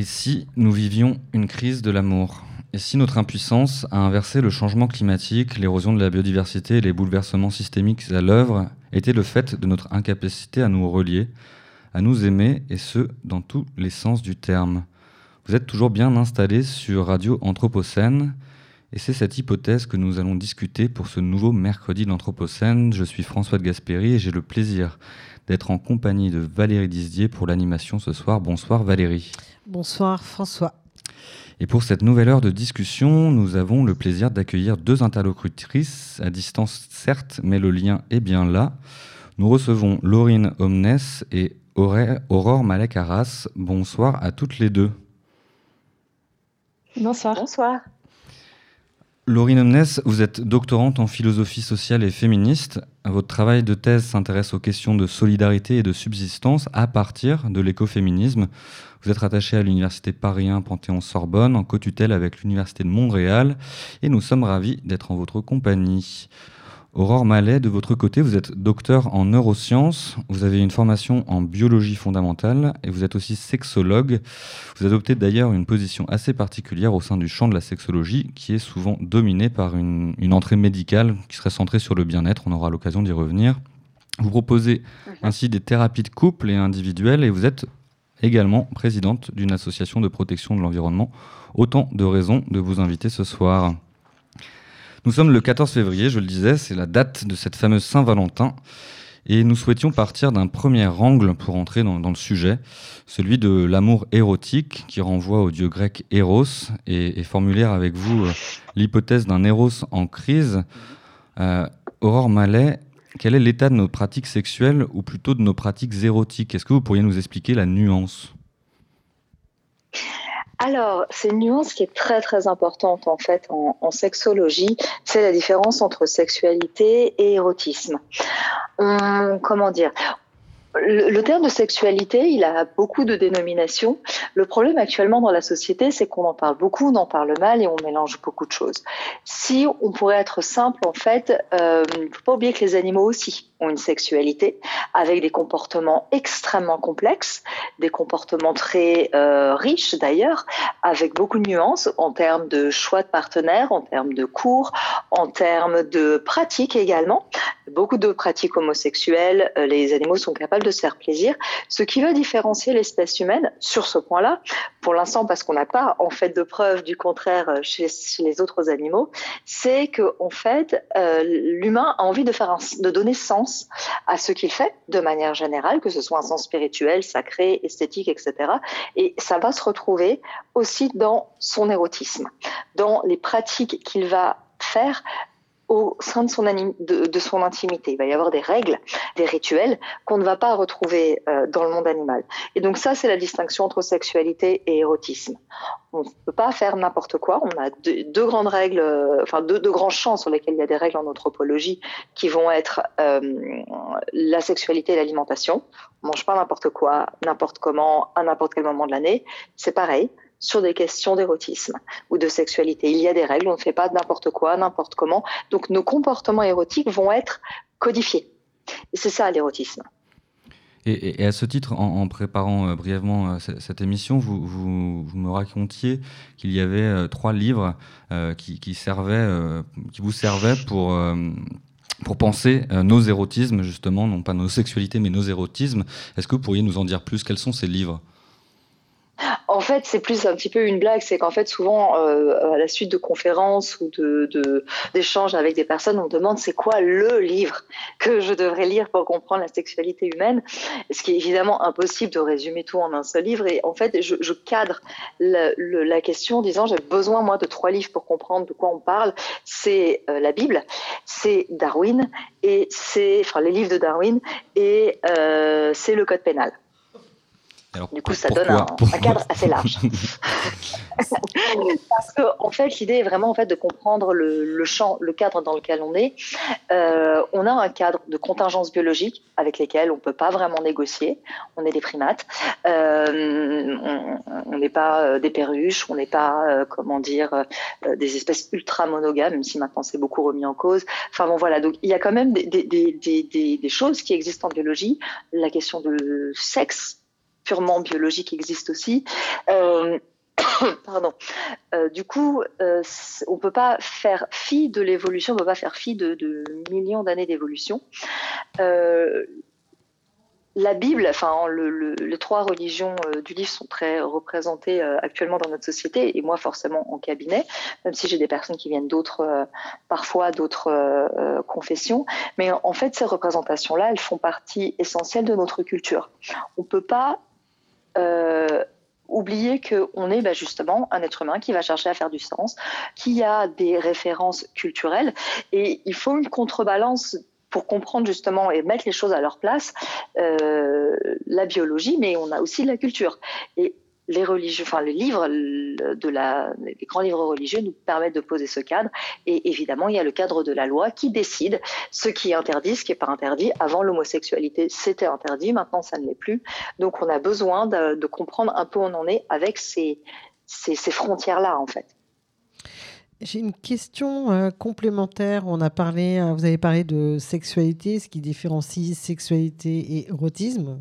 Et si nous vivions une crise de l'amour? Et si notre impuissance à inverser le changement climatique, l'érosion de la biodiversité et les bouleversements systémiques à l'œuvre était le fait de notre incapacité à nous relier, à nous aimer, et ce, dans tous les sens du terme Vous êtes toujours bien installé sur Radio Anthropocène, et c'est cette hypothèse que nous allons discuter pour ce nouveau mercredi d'Anthropocène. Je suis François de Gasperi et j'ai le plaisir d'être en compagnie de Valérie Dizier pour l'animation ce soir. Bonsoir Valérie. Bonsoir François. Et pour cette nouvelle heure de discussion, nous avons le plaisir d'accueillir deux interlocutrices, à distance certes, mais le lien est bien là. Nous recevons Laurine Omnes et Aurore Malek Arras. Bonsoir à toutes les deux. Bonsoir. Bonsoir. Laurine Omnes, vous êtes doctorante en philosophie sociale et féministe. Votre travail de thèse s'intéresse aux questions de solidarité et de subsistance à partir de l'écoféminisme. Vous êtes rattaché à l'Université Paris 1 Panthéon-Sorbonne en co-tutelle avec l'Université de Montréal et nous sommes ravis d'être en votre compagnie. Aurore Mallet, de votre côté, vous êtes docteur en neurosciences, vous avez une formation en biologie fondamentale et vous êtes aussi sexologue. Vous adoptez d'ailleurs une position assez particulière au sein du champ de la sexologie qui est souvent dominée par une, entrée médicale qui serait centrée sur le bien-être. On aura l'occasion d'y revenir. Vous proposez mhm. ainsi des thérapies de couple et individuelles et vous êtes également présidente d'une association de protection de l'environnement. Autant de raisons de vous inviter ce soir. Nous sommes le 14 février, je le disais, c'est la date de cette fameuse Saint-Valentin. Et nous souhaitions partir d'un premier angle pour entrer dans, le sujet, celui de l'amour érotique qui renvoie au dieu grec Eros et, formuler avec vous euh, l'hypothèse d'un Eros en crise. Euh, Aurore Mallet, quel est l'état de nos pratiques sexuelles ou plutôt de nos pratiques érotiques? Est-ce que vous pourriez nous expliquer la nuance? Alors, c'est une nuance qui est très très importante en fait en, sexologie, c'est la différence entre sexualité et érotisme. comment dire? Le, terme de sexualité, il a beaucoup de dénominations. Le problème actuellement dans la société, c'est qu'on en parle beaucoup, on en parle mal et on mélange beaucoup de choses. Si on pourrait être simple, en fait, euh, il ne faut pas oublier que les animaux aussi ont une sexualité avec des comportements extrêmement complexes, des comportements très euh, riches d'ailleurs, avec beaucoup de nuances en termes de choix de partenaires, en termes de cours, en termes de pratiques également. Beaucoup de pratiques homosexuelles, euh, les animaux sont capables de se faire plaisir. Ce qui va différencier l'espèce humaine sur ce point-là, pour l'instant parce qu'on n'a pas en fait de preuves du contraire euh, chez, les autres animaux, c'est que en fait l'humain a envie de faire de donner sens à ce qu'il fait de manière générale, que ce soit un sens spirituel, sacré, esthétique, etc. Et ça va se retrouver aussi dans son érotisme, dans les pratiques qu'il va faire au sein de son, de, son intimité. Il va y avoir des règles, des rituels qu'on ne va pas retrouver euh, dans le monde animal. Et donc ça, c'est la distinction entre sexualité et érotisme. On ne peut pas faire n'importe quoi. On a deux, grandes règles, euh, enfin deux, grands champs sur lesquels il y a des règles en anthropologie qui vont être euh, la sexualité et l'alimentation. On mange pas n'importe quoi, n'importe comment, à n'importe quel moment de l'année. C'est pareil sur des questions d'érotisme ou de sexualité. Il y a des règles, on ne fait pas n'importe quoi, n'importe comment. Donc nos comportements érotiques vont être codifiés. Et c'est ça l'érotisme. Et, à ce titre, en, préparant euh, brièvement euh, cette émission, vous, me racontiez qu'il y avait euh, trois livres qui, servaient, qui vous servaient pour pour penser nos érotismes, justement, non pas nos sexualités, mais nos érotismes. Est-ce que vous pourriez nous en dire plus? Quels sont ces livres? En fait, c'est plus un petit peu une blague, c'est qu'en fait, souvent, euh, à la suite de conférences ou d'échanges avec des personnes, on demande c'est quoi le livre que je devrais lire pour comprendre la sexualité humaine, ce qui est évidemment impossible de résumer tout en un seul livre. Et en fait, je, cadre la, question en disant j'ai besoin, moi, de trois livres pour comprendre de quoi on parle. C'est euh, la Bible, c'est Darwin, et c'est, enfin, les livres de Darwin, et euh, c'est le Code pénal du coup, ça donne un, cadre assez large. Parce que, en fait, l'idée est vraiment en fait de comprendre le, champ, le cadre dans lequel on est. Euh, on a un cadre de contingence biologique avec lesquels on peut pas vraiment négocier. On est des primates. Euh, on n'est pas euh, des perruches. On n'est pas, comment dire, des espèces ultra monogames, même si maintenant c'est beaucoup remis en cause. Enfin bon, voilà. Donc, il y a quand même des, des, des, des choses qui existent en biologie. La question de sexe purement biologiques existent aussi. Pardon. du coup, on ne peut pas faire fi de l'évolution, on ne peut pas faire fi de, millions d'années d'évolution la Bible, enfin les trois religions euh, du livre sont très représentées euh, actuellement dans notre société et moi forcément en cabinet, même si j'ai des personnes qui viennent d'autres, euh, parfois d'autres confessions. Mais en fait, ces représentations-là, elles font partie essentielle de notre culture. On ne peut pas oublier qu'on est bah, justement un être humain qui va chercher à faire du sens, qui a des références culturelles et il faut une contrebalance pour comprendre justement et mettre les choses à leur place, euh, la biologie, mais on a aussi la culture. Les livres grands livres religieux nous permettent de poser ce cadre. Et évidemment, il y a le cadre de la loi qui décide ce qui est interdit, ce qui n'est pas interdit. Avant, l'homosexualité c'était interdit, maintenant ça ne l'est plus. Donc, on a besoin de, comprendre un peu où on en est avec ces frontières-là, en fait. J'ai une question euh, complémentaire. On a parlé, euh, vous avez parlé de sexualité, ce qui différencie sexualité et érotisme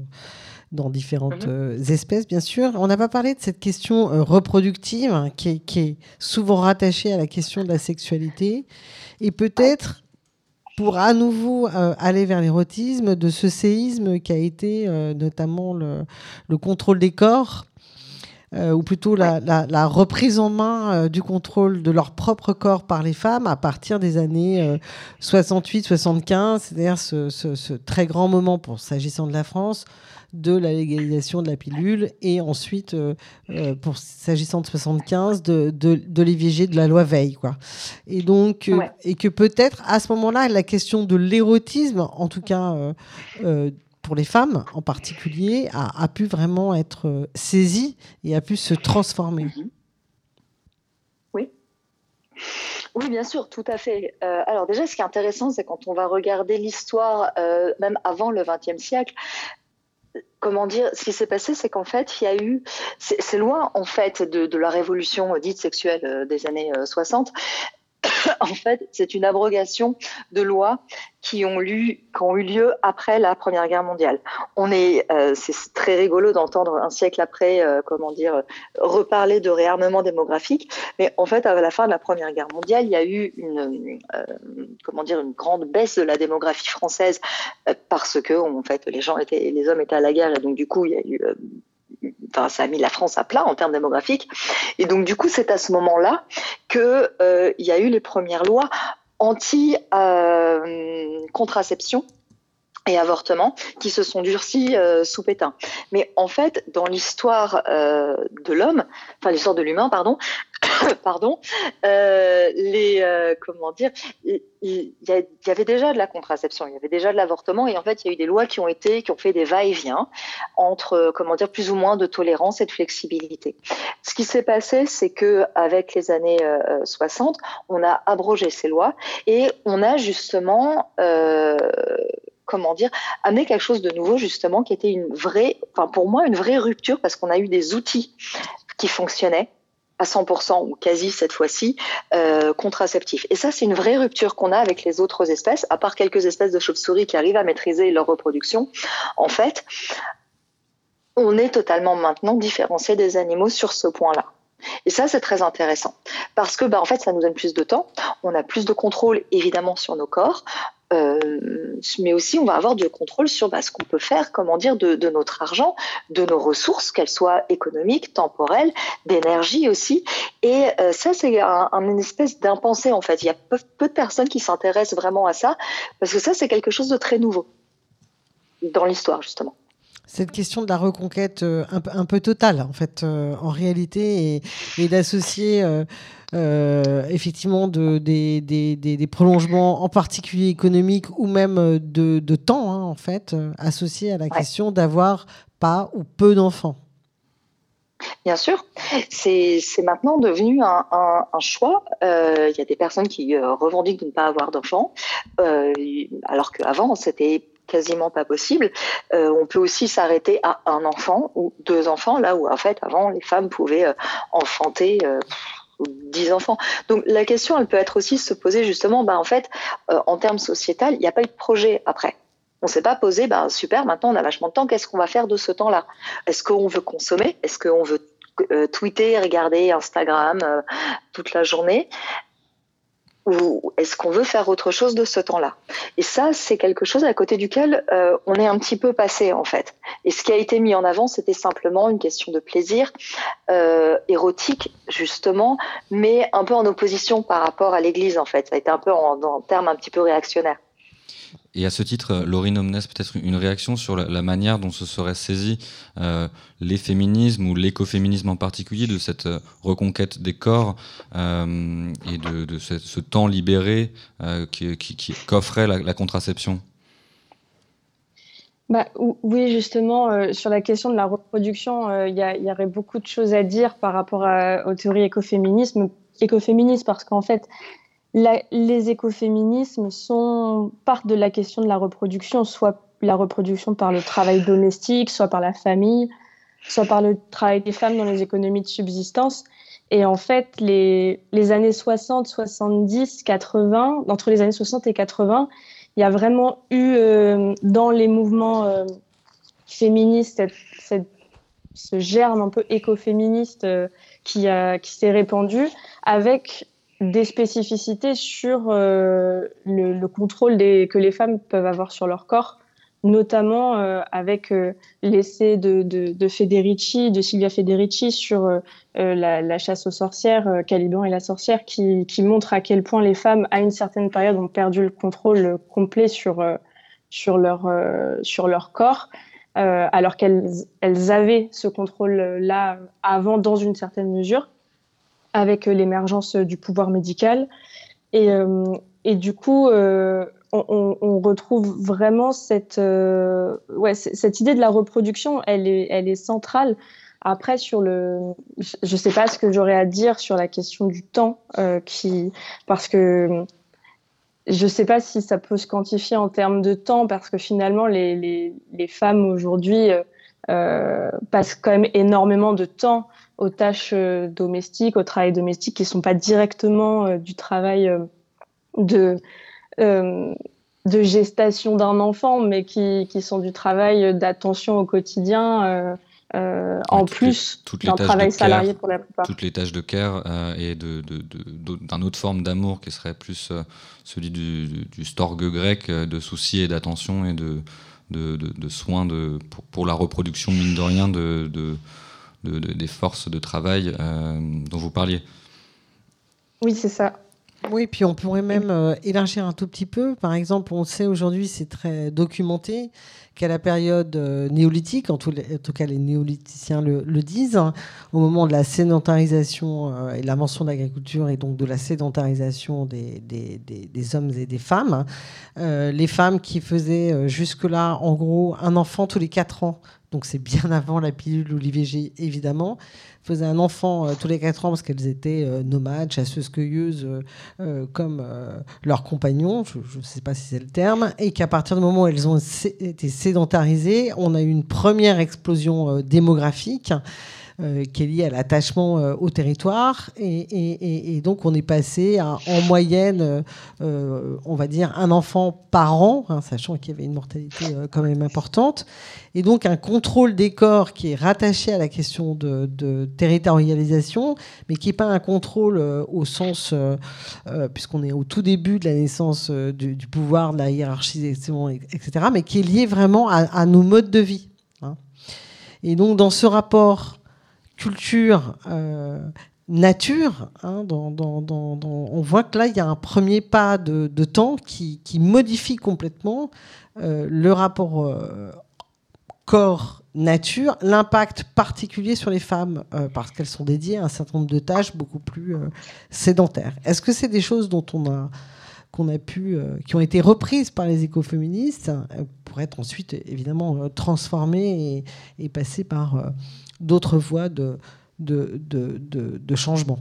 dans différentes mhm. euh, espèces, bien sûr. On n'a pas parlé de cette question reproductive hein, qui, est, qui, est, souvent rattachée à la question de la sexualité. Et peut-être, pour à nouveau aller vers l'érotisme, de ce séisme qui a été notamment le, le, contrôle des corps euh, ou plutôt la, reprise en main euh, du contrôle de leur propre corps par les femmes à partir des années 68-75, euh, c'est-à-dire ce, très grand moment pour s'agissant de la France de la légalisation de la pilule et ensuite, pour s'agissant de 75, de, de, de l'IVG de la loi Veil. Quoi. Et donc, et que peut-être à ce moment-là, la question de l'érotisme, en tout cas pour les femmes en particulier, a, pu vraiment être euh, saisie et a pu se transformer. Mhm. Oui. Oui, bien sûr, tout à fait. Euh, alors déjà, ce qui est intéressant, c'est quand on va regarder l'histoire, euh, même avant le XXe siècle, comment dire, ce qui s'est passé, c'est qu'en fait, il y a eu, c'est loin en fait de, la révolution dite sexuelle des années 60, en fait, c'est une abrogation de lois qui ont, eu lieu après la Première Guerre mondiale. On est, euh, c'est très rigolo d'entendre un siècle après, euh, comment dire, reparler de réarmement démographique. Mais en fait, à la fin de la Première Guerre mondiale, il y a eu une, euh, comment dire, une grande baisse de la démographie française parce que, en fait, les gens étaient, les hommes étaient à la guerre et donc du coup, il y a eu Enfin, ça a mis la France à plat en termes démographiques. Et donc, du coup, c'est à ce moment-là qu'il euh, y a eu les premières lois anti-contraception. Euh, et avortement qui se sont durcis euh, sous Pétain. Mais en fait, dans l'histoire de l'homme, enfin l'histoire de l'humain, pardon, pardon, euh, les comment dire, il y, avait déjà de la contraception, il y avait déjà de l'avortement, et en fait, il y a eu des lois qui ont été, qui ont fait des va-et-vient entre comment dire, plus ou moins de tolérance et de flexibilité. Ce qui s'est passé, c'est que avec les années 60, on a abrogé ces lois et on a justement comment dire, amener quelque chose de nouveau justement qui était une vraie, enfin pour moi une vraie rupture parce qu'on a eu des outils qui fonctionnaient à 100% ou quasi cette fois-ci euh, contraceptifs. Et ça, c'est une vraie rupture qu'on a avec les autres espèces, à part quelques espèces de chauves-souris qui arrivent à maîtriser leur reproduction. En fait, on est totalement maintenant différencié des animaux sur ce point-là. Et ça, c'est très intéressant parce que, bah, en fait, ça nous donne plus de temps. On a plus de contrôle, évidemment, sur nos corps. Euh, mais aussi on va avoir du contrôle sur bah, ce qu'on peut faire, comment dire, de, notre argent, de nos ressources, qu'elles soient économiques, temporelles, d'énergie aussi. Et euh, ça, c'est un, une espèce d'impensé en fait. Il y a peu, peu de personnes qui s'intéressent vraiment à ça, parce que ça, c'est quelque chose de très nouveau dans l'histoire justement cette question de la reconquête euh, un, peu totale, en fait, euh, en réalité, et, d'associer euh, effectivement de, des, des, des, prolongements, en particulier économiques ou même de, de temps, hein, en fait, associés à la question d'avoir pas ou peu d'enfants. Bien sûr, c'est maintenant devenu un, un, choix. Il y a des personnes qui revendiquent de ne pas avoir d'enfants, alors qu'avant, c'était quasiment pas possible. Euh, on peut aussi s'arrêter à un enfant ou deux enfants, là où en fait avant les femmes pouvaient euh, enfanter. Euh, dix enfants. Donc la question, elle peut être aussi se poser justement, bah, en fait, en termes sociétal, il n'y a pas eu de projet après. On ne s'est pas posé, ben, super, maintenant on a vachement de temps, qu'est-ce qu'on va faire de ce temps-là? Est-ce qu'on veut consommer? Est-ce qu'on veut euh, tweeter, regarder Instagram euh, toute la journée? Ou est-ce qu'on veut faire autre chose de ce temps-là? Et ça, c'est quelque chose à côté duquel euh, on est un petit peu passé en fait. Et ce qui a été mis en avant, c'était simplement une question de plaisir érotique justement, mais un peu en opposition par rapport à l'Église en fait. Ça a été un peu en, en termes un petit peu réactionnaires. Et à ce titre, Laurine Omnes, peut-être une réaction sur la, manière dont se serait saisi euh, les féminismes ou l'écoféminisme en particulier de cette euh, reconquête des corps euh, et de, ce, temps libéré qu'offrait la, contraception? Bah, oui, justement, sur la question de la reproduction, il y, aurait beaucoup de choses à dire par rapport aux théories écoféminisme, écoféministes, parce qu'en fait, les écoféminismes sont, partent de la question de la reproduction, soit la reproduction par le travail domestique, soit par la famille, soit par le travail des femmes dans les économies de subsistance. Et en fait, les, années 60, 70, 80, entre les années 60 et 80, il y a vraiment eu euh, dans les mouvements euh, féministes ce germe un peu écoféministe euh, qui s'est répandu avec des spécificités sur euh, le, contrôle des, que les femmes peuvent avoir sur leur corps, notamment euh, avec euh, l'essai de, de, de, Federici, de Silvia Federici sur la, la, chasse aux sorcières, Caliban et la sorcière, qui, qui, montre à quel point les femmes, à une certaine période, ont perdu le contrôle complet sur, sur, leur, sur leur corps. alors qu'elles elles avaient ce contrôle-là avant dans une certaine mesure avec euh, l'émergence euh, du pouvoir médical. Et, euh, du coup, on, retrouve vraiment cette, idée de la reproduction, elle est, centrale. Après, sur le, je ne sais pas ce que j'aurais à dire sur la question du temps, parce que je ne sais pas si ça peut se quantifier en termes de temps, parce que finalement, les, femmes aujourd'hui passent quand même énormément de temps aux tâches euh, domestiques, au travail domestique, qui ne sont pas directement euh, du travail euh, de, de gestation d'un enfant, mais qui, qui, sont du travail d'attention au quotidien. Euh, en plus d'un travail salarié pour la plupart. Toutes les tâches de care euh, et d'une de, de, autre forme d'amour qui serait plus euh, celui du, du, storge grec, de soucis et d'attention et de, de, soins de, pour, pour, la reproduction, mine de rien, de, des forces de travail euh, dont vous parliez. Oui, c'est ça. Oui, puis on pourrait même euh, élargir un tout petit peu. Par exemple, on sait aujourd'hui, c'est très documenté, qu'à la période euh, néolithique, en tout, cas les néolithiciens le, disent, hein, au moment de la sédentarisation et l'invention de l'agriculture et donc de la sédentarisation des, des, hommes et des femmes, les femmes qui faisaient jusque-là, en gros, un enfant tous les quatre ans donc c'est bien avant la pilule ou l'IVG évidemment, faisaient un enfant euh, tous les 4 ans parce qu'elles étaient euh, nomades, chasseuses, cueilleuses, euh, comme leurs compagnons, je ne sais pas si c'est le terme, et qu'à partir du moment où elles ont été sédentarisées, on a eu une première explosion démographique euh, qui est lié à l'attachement euh, au territoire. Et, donc, on est passé à, en moyenne, euh, on va dire, un enfant par an, hein, sachant qu'il y avait une mortalité quand même importante. Et donc, un contrôle des corps qui est rattaché à la question de, territorialisation, mais qui n'est pas un contrôle au sens, puisqu'on est au tout début de la naissance du, pouvoir, de la hiérarchie, etc., mais qui est lié vraiment à, nos modes de vie. Hein. Et donc, dans ce rapport culture euh, nature, hein, on voit que là, il y a un premier pas de, temps qui, modifie complètement euh, le rapport euh, corps-nature, l'impact particulier sur les femmes, parce qu'elles sont dédiées à un certain nombre de tâches beaucoup plus sédentaires. Est-ce que c'est des choses dont on a qu'on a pu, qui ont été reprises par les écoféministes pour être ensuite évidemment transformées et, et par d'autres voies de, de, de, changement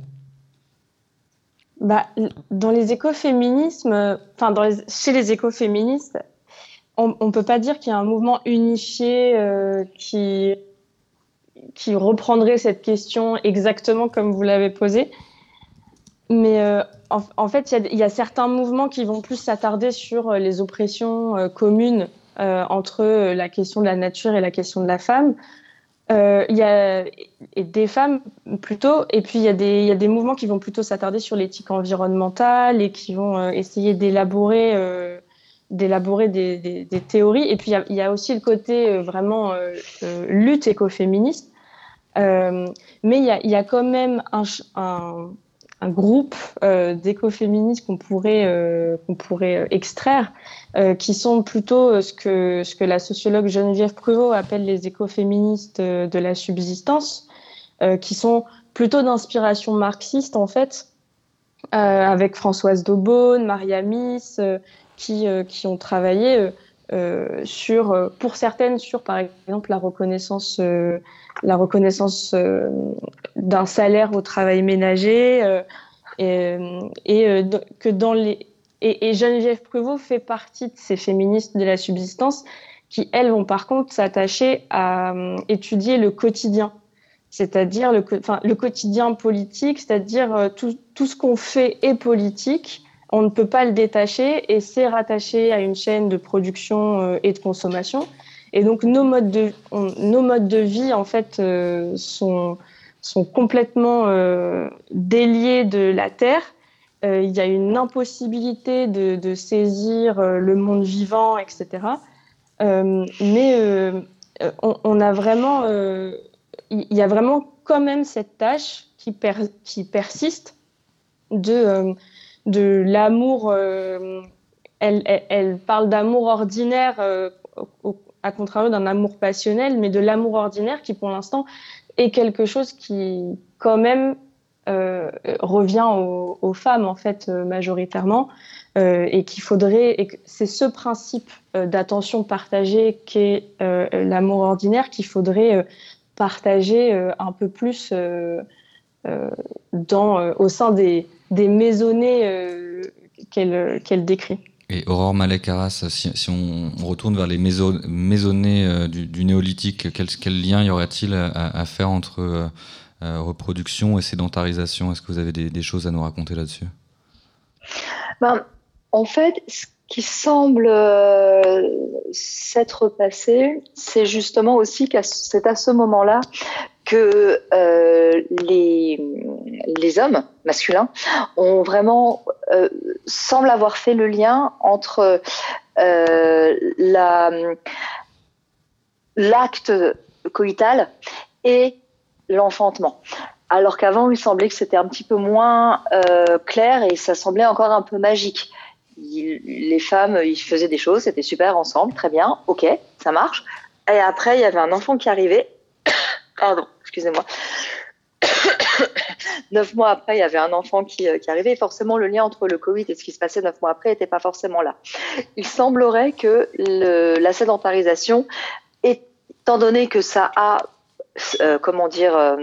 bah, Dans les écoféminismes, enfin dans chez les écoféministes, on ne peut pas dire qu'il y a un mouvement unifié euh, qui, qui reprendrait cette question exactement comme vous l'avez posée. Mais euh, en, fait, il y, a certains mouvements qui vont plus s'attarder sur euh, les oppressions communes entre la question de la nature et la question de la femme. Il y a des femmes plutôt, et puis il y, a des, mouvements qui vont plutôt s'attarder sur l'éthique environnementale et qui vont essayer d'élaborer d'élaborer des, théories. Et puis, il y, a aussi le côté euh, vraiment euh, euh, lutte écoféministe. Euh, mais il y a, quand même un, un, un groupe d'écoféministes qu'on pourrait, qu'on pourrait extraire, qui sont plutôt ce que, ce que la sociologue Geneviève Pruvot appelle les écoféministes de la subsistance, qui sont plutôt d'inspiration marxiste, en fait, avec Françoise Daubonne, Maria Miss, qui, euh, qui ont travaillé euh, euh, sur, pour certaines, sur par exemple la reconnaissance, la reconnaissance d'un salaire au travail ménager, et que dans les et, et, Geneviève Pruvot fait partie de ces féministes de la subsistance qui, elles, vont par contre s'attacher à étudier le quotidien, c'est-à-dire le, quotidien politique, c'est-à-dire tout, tout ce qu'on fait est politique on ne peut pas le détacher et c'est rattaché à une chaîne de production euh, et de consommation. Et donc nos modes de, nos modes de vie en fait euh, sont, sont complètement euh, déliés de la terre. Il y a une impossibilité de, saisir le monde vivant, etc. mais on, a vraiment, il y a vraiment quand même cette tâche qui, per, qui persiste de de l'amour. Euh, elle, elle, parle d'amour ordinaire, euh, à contrario d'un amour passionnel, mais de l'amour ordinaire qui, pour l'instant, est quelque chose qui, quand même, euh, revient aux, femmes, en fait, majoritairement, et qu'il faudrait. Et c'est ce principe d'attention partagée qu'est l'amour ordinaire qu'il faudrait partager un peu plus dans, au sein des des maisonnées euh, qu'elle décrit. Et Aurore malek si, on retourne vers les maisonnées euh, du, néolithique, quel, lien y aurait-il à, faire entre euh, reproduction et sédentarisation Est-ce que vous avez des, choses à nous raconter là-dessus? Ben, En fait, ce qui semble s'être passé, c'est justement aussi que c'est à ce moment-là que euh, les, les hommes masculins ont vraiment euh, semblent avoir fait le lien entre euh, la l'acte coïtal et l'enfantement. Alors qu'avant, il semblait que c'était un petit peu moins euh, clair et ça semblait encore un peu magique. les femmes, ils faisaient des choses, c'était super ensemble, très bien, ok, ça marche. Et après, il y avait un enfant qui arrivait pardon, excusez-moi. neuf mois après, il y avait un enfant qui, euh, qui, arrivait. forcément, le lien entre le Covid et ce qui se passait neuf mois après n'était pas forcément là. Il semblerait que la sédentarisation, étant donné que ça a, comment dire, euh,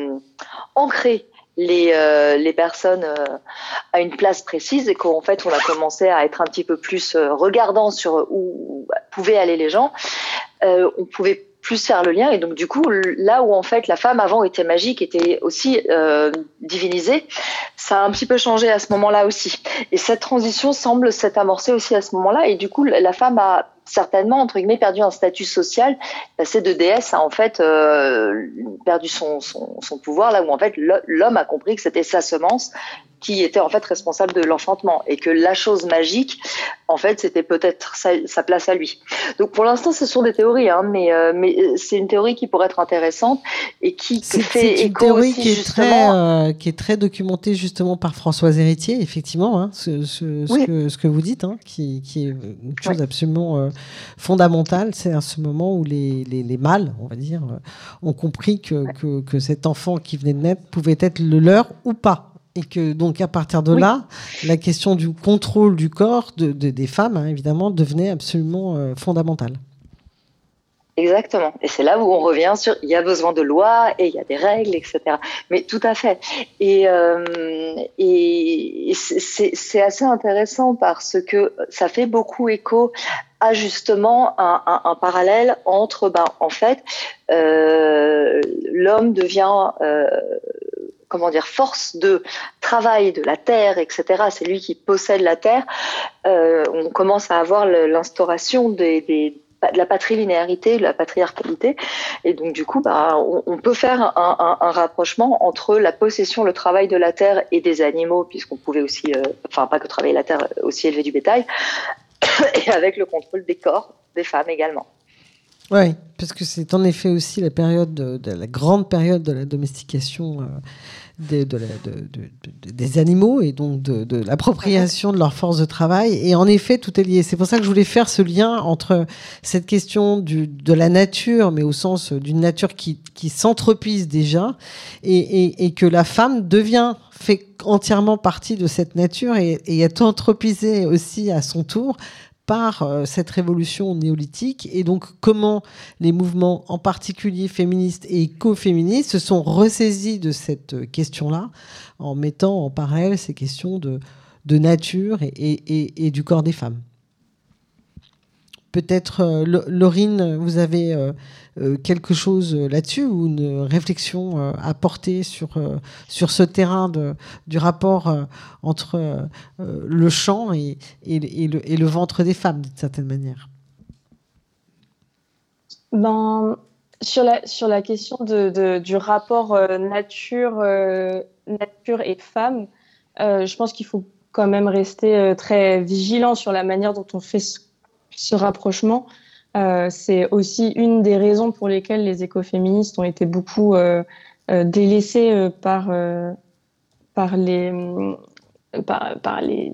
ancré les, les personnes à une place précise et qu'en fait on a commencé à être un petit peu plus regardant sur où pouvaient aller les gens, on pouvait plus faire le lien. Et donc, du coup, là où en fait la femme avant était magique, était aussi euh, divinisée, ça a un petit peu changé à ce moment-là aussi. Et cette transition semble s'être amorcée aussi à ce moment-là. Et du coup, la femme a certainement entre guillemets perdu un statut social, passé de déesse a en fait euh, perdu son, son, son, pouvoir là où en fait l'homme a compris que c'était sa semence qui était en fait responsable de l'enfantement et que la chose magique, en fait, c'était peut-être sa, place à lui. Donc pour l'instant, ce sont des théories, hein, mais, euh, mais c'est une théorie qui pourrait être intéressante et qui, fait une théorie qui est très euh, qui est très documentée justement par Françoise Héritier, effectivement, hein, ce, ce, ce, que, ce, que, vous dites, hein, qui, qui, est une chose absolument euh, fondamentale. C'est à ce moment où les, les, les, mâles, on va dire, ont compris que, que, que cet enfant qui venait de naître pouvait être le leur ou pas. Et que donc à partir de là, la question du contrôle du corps de, des femmes, hein, évidemment, devenait absolument euh, fondamentale. Exactement. Et c'est là où on revient sur il y a besoin de lois et il y a des règles, etc. Mais tout à fait. Et, euh, et c'est assez intéressant parce que ça fait beaucoup écho à justement un, parallèle entre, ben, en fait, euh, l'homme devient euh, comment dire, force de travail de la terre, etc. C'est lui qui possède la terre. Euh, on commence à avoir l'instauration de la patrilinéarité, de la patriarcalité. Et donc, du coup, bah, on, peut faire un, rapprochement entre la possession, le travail de la terre et des animaux, puisqu'on pouvait aussi, enfin, pas que travailler la terre, aussi élever du bétail, et avec le contrôle des corps des femmes également. Oui, parce que c'est en effet aussi la période de, la grande période de la domestication euh, des, des animaux et donc de, l'appropriation de leur force de travail. Et en effet, tout est lié. C'est pour ça que je voulais faire ce lien entre cette question du, de la nature, mais au sens d'une nature qui, qui s'entropise déjà, et, et, que la femme devient fait entièrement partie de cette nature et, et est anthropisée aussi à son tour par euh, cette révolution néolithique et donc comment les mouvements en particulier féministes et écoféministes se sont ressaisis de cette question-là en mettant en parallèle ces questions de, nature et du corps des femmes. Peut-être, euh, Laurine, vous avez euh, euh, quelque chose là-dessus ou une réflexion à porter sur, sur ce terrain de, du rapport entre le champ et, et, le, et, le, ventre des femmes, d'une certaine manière? Ben, sur, la, sur la question de, du rapport nature, nature et femme, je pense qu'il faut quand même rester très vigilant sur la manière dont on fait ce ce rapprochement. Euh, c'est aussi une des raisons pour lesquelles les écoféministes ont été beaucoup euh, euh, délaissés par, par les par, les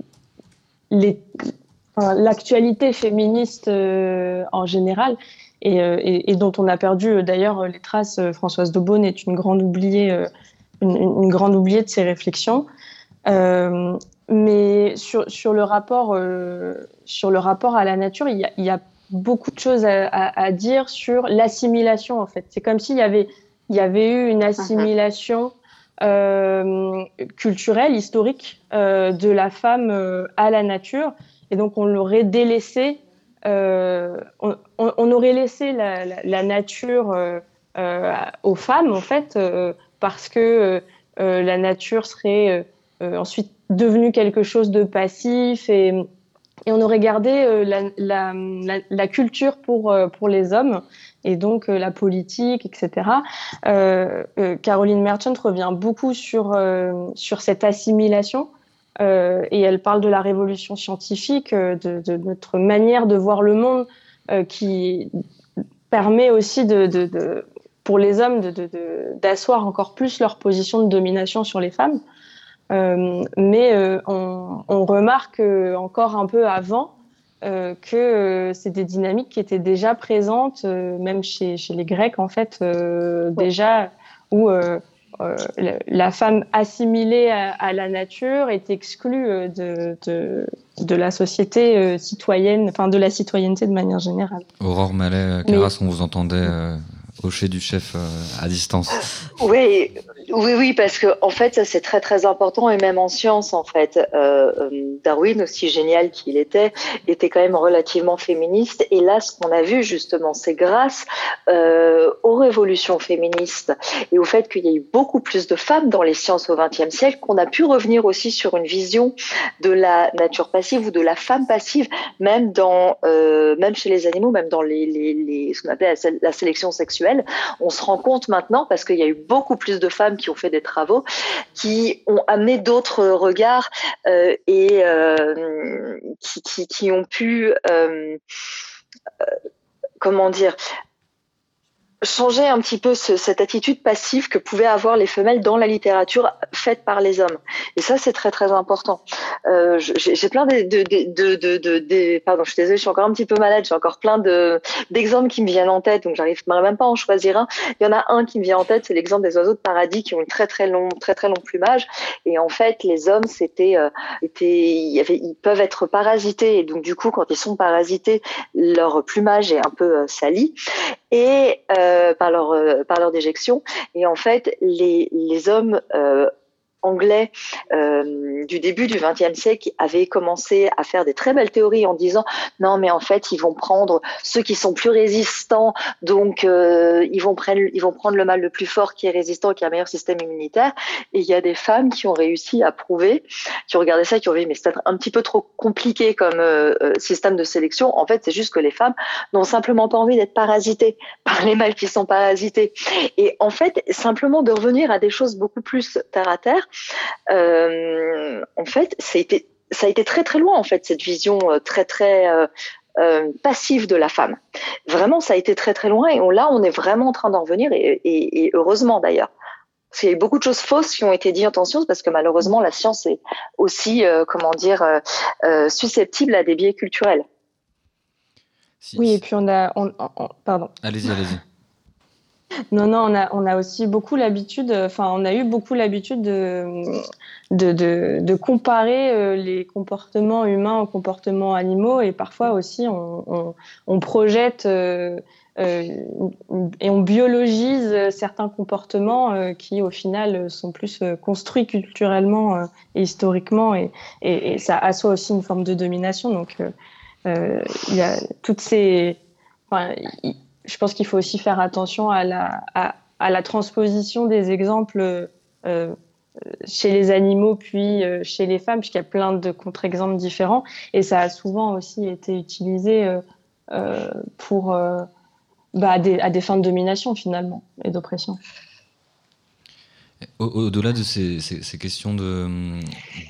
l'actualité féministe en général et, dont on a perdu d'ailleurs les traces. Françoise Daubonne est une grande oubliée, une, grande oubliée de ces réflexions. Mais sur, sur, le rapport, euh, sur le rapport à la nature, il y a, beaucoup de choses à, dire sur l'assimilation, en fait. C'est comme s'il y avait, il y avait eu une assimilation euh, culturelle, historique euh, de la femme à la nature. Et donc, on l'aurait on, aurait laissé la, la, la nature aux femmes, en fait, parce que la nature serait ensuite devenu quelque chose de passif et, on aurait gardé euh, la, culture pour, euh, pour les hommes et donc euh, la politique, etc. Caroline Merchant revient beaucoup sur, cette assimilation et elle parle de la révolution scientifique, de, notre manière de voir le monde qui permet aussi pour les hommes d'asseoir encore plus leur position de domination sur les femmes. Euh, mais euh, on, on, remarque euh, encore un peu avant que c'est des dynamiques qui étaient déjà présentes, même chez, chez, les Grecs en fait, déjà où la femme assimilée à, la nature est exclue de, de, de la société citoyenne, enfin de la citoyenneté de manière générale. Aurore Mallet, Caras, on vous entendait chez du chef euh, à distance. Oui, oui, oui, parce que en fait, ça c'est très très important et même en science, en fait, euh, euh, Darwin, aussi génial qu'il était, était quand même relativement féministe. Et là, ce qu'on a vu justement, c'est grâce aux révolutions féministes et au fait qu'il y a eu beaucoup plus de femmes dans les sciences au XXe siècle qu'on a pu revenir aussi sur une vision de la nature passive ou de la femme passive, même dans, même chez les animaux, même dans les, les, les ce qu'on appelle la sélection sexuelle on se rend compte maintenant, parce qu'il y a eu beaucoup plus de femmes qui ont fait des travaux, qui ont amené d'autres regards euh, et euh, qui, ont pu, euh, comment dire, changer un petit peu cette attitude passive que pouvaient avoir les femelles dans la littérature faite par les hommes. Et ça, c'est très très important. Euh, j'ai plein de, de, de, de, pardon, je suis désolée, je suis encore un petit peu malade. J'ai encore plein de d'exemples qui me viennent en tête, donc j'arrive même pas à en choisir un. Il y en a un qui me vient en tête, c'est l'exemple des oiseaux de paradis qui ont une très très long très très long plumage. Et en fait, les hommes, c'était euh, ils peuvent être parasités. Et donc du coup, quand ils sont parasités, leur plumage est un peu euh, sali. Et euh, par leur euh, par leur déjection. Et en fait, les, les hommes euh, anglais euh, du début du XXe siècle avait commencé à faire des très belles théories en disant non mais en fait ils vont prendre ceux qui sont plus résistants donc euh, ils vont prendre ils vont prendre le mal le plus fort qui est résistant qui a un meilleur système immunitaire. Et il y a des femmes qui ont réussi à prouver qui ont regardé ça qui ont dit mais c'est un petit peu trop compliqué comme euh, système de sélection. En fait c'est juste que les femmes n'ont simplement pas envie d'être parasitées par les mâles qui sont parasités. Et en fait simplement de revenir à des choses beaucoup plus terre à terre euh, en fait, ça a, été, ça a été très très loin en fait cette vision euh, très très euh, passive de la femme. Vraiment, ça a été très très loin et là, on est vraiment en train d'en revenir et, heureusement d'ailleurs. Parce qu'il y a eu beaucoup de choses fausses qui ont été dites en science parce que malheureusement la science est aussi, comment dire, susceptible à des biais culturels. oui, et puis on a, pardon. Allez-y, allez-y. Non, non, on a, aussi beaucoup l'habitude, enfin, on a eu beaucoup l'habitude de, de, comparer euh, les comportements humains aux comportements animaux et parfois aussi on, on, projette euh, euh, et on biologise certains comportements qui au final sont plus construits culturellement et historiquement et, et, ça assoit aussi une forme de domination. Donc, il y a toutes ces. Je pense qu'il faut aussi faire attention à la, la transposition des exemples euh, chez les animaux puis euh, chez les femmes, puisqu'il y a plein de contre-exemples différents. Et ça a souvent aussi été utilisé euh, pour, bah, des, à, des, fins de domination finalement et d'oppression. Au-delà de ces, questions de,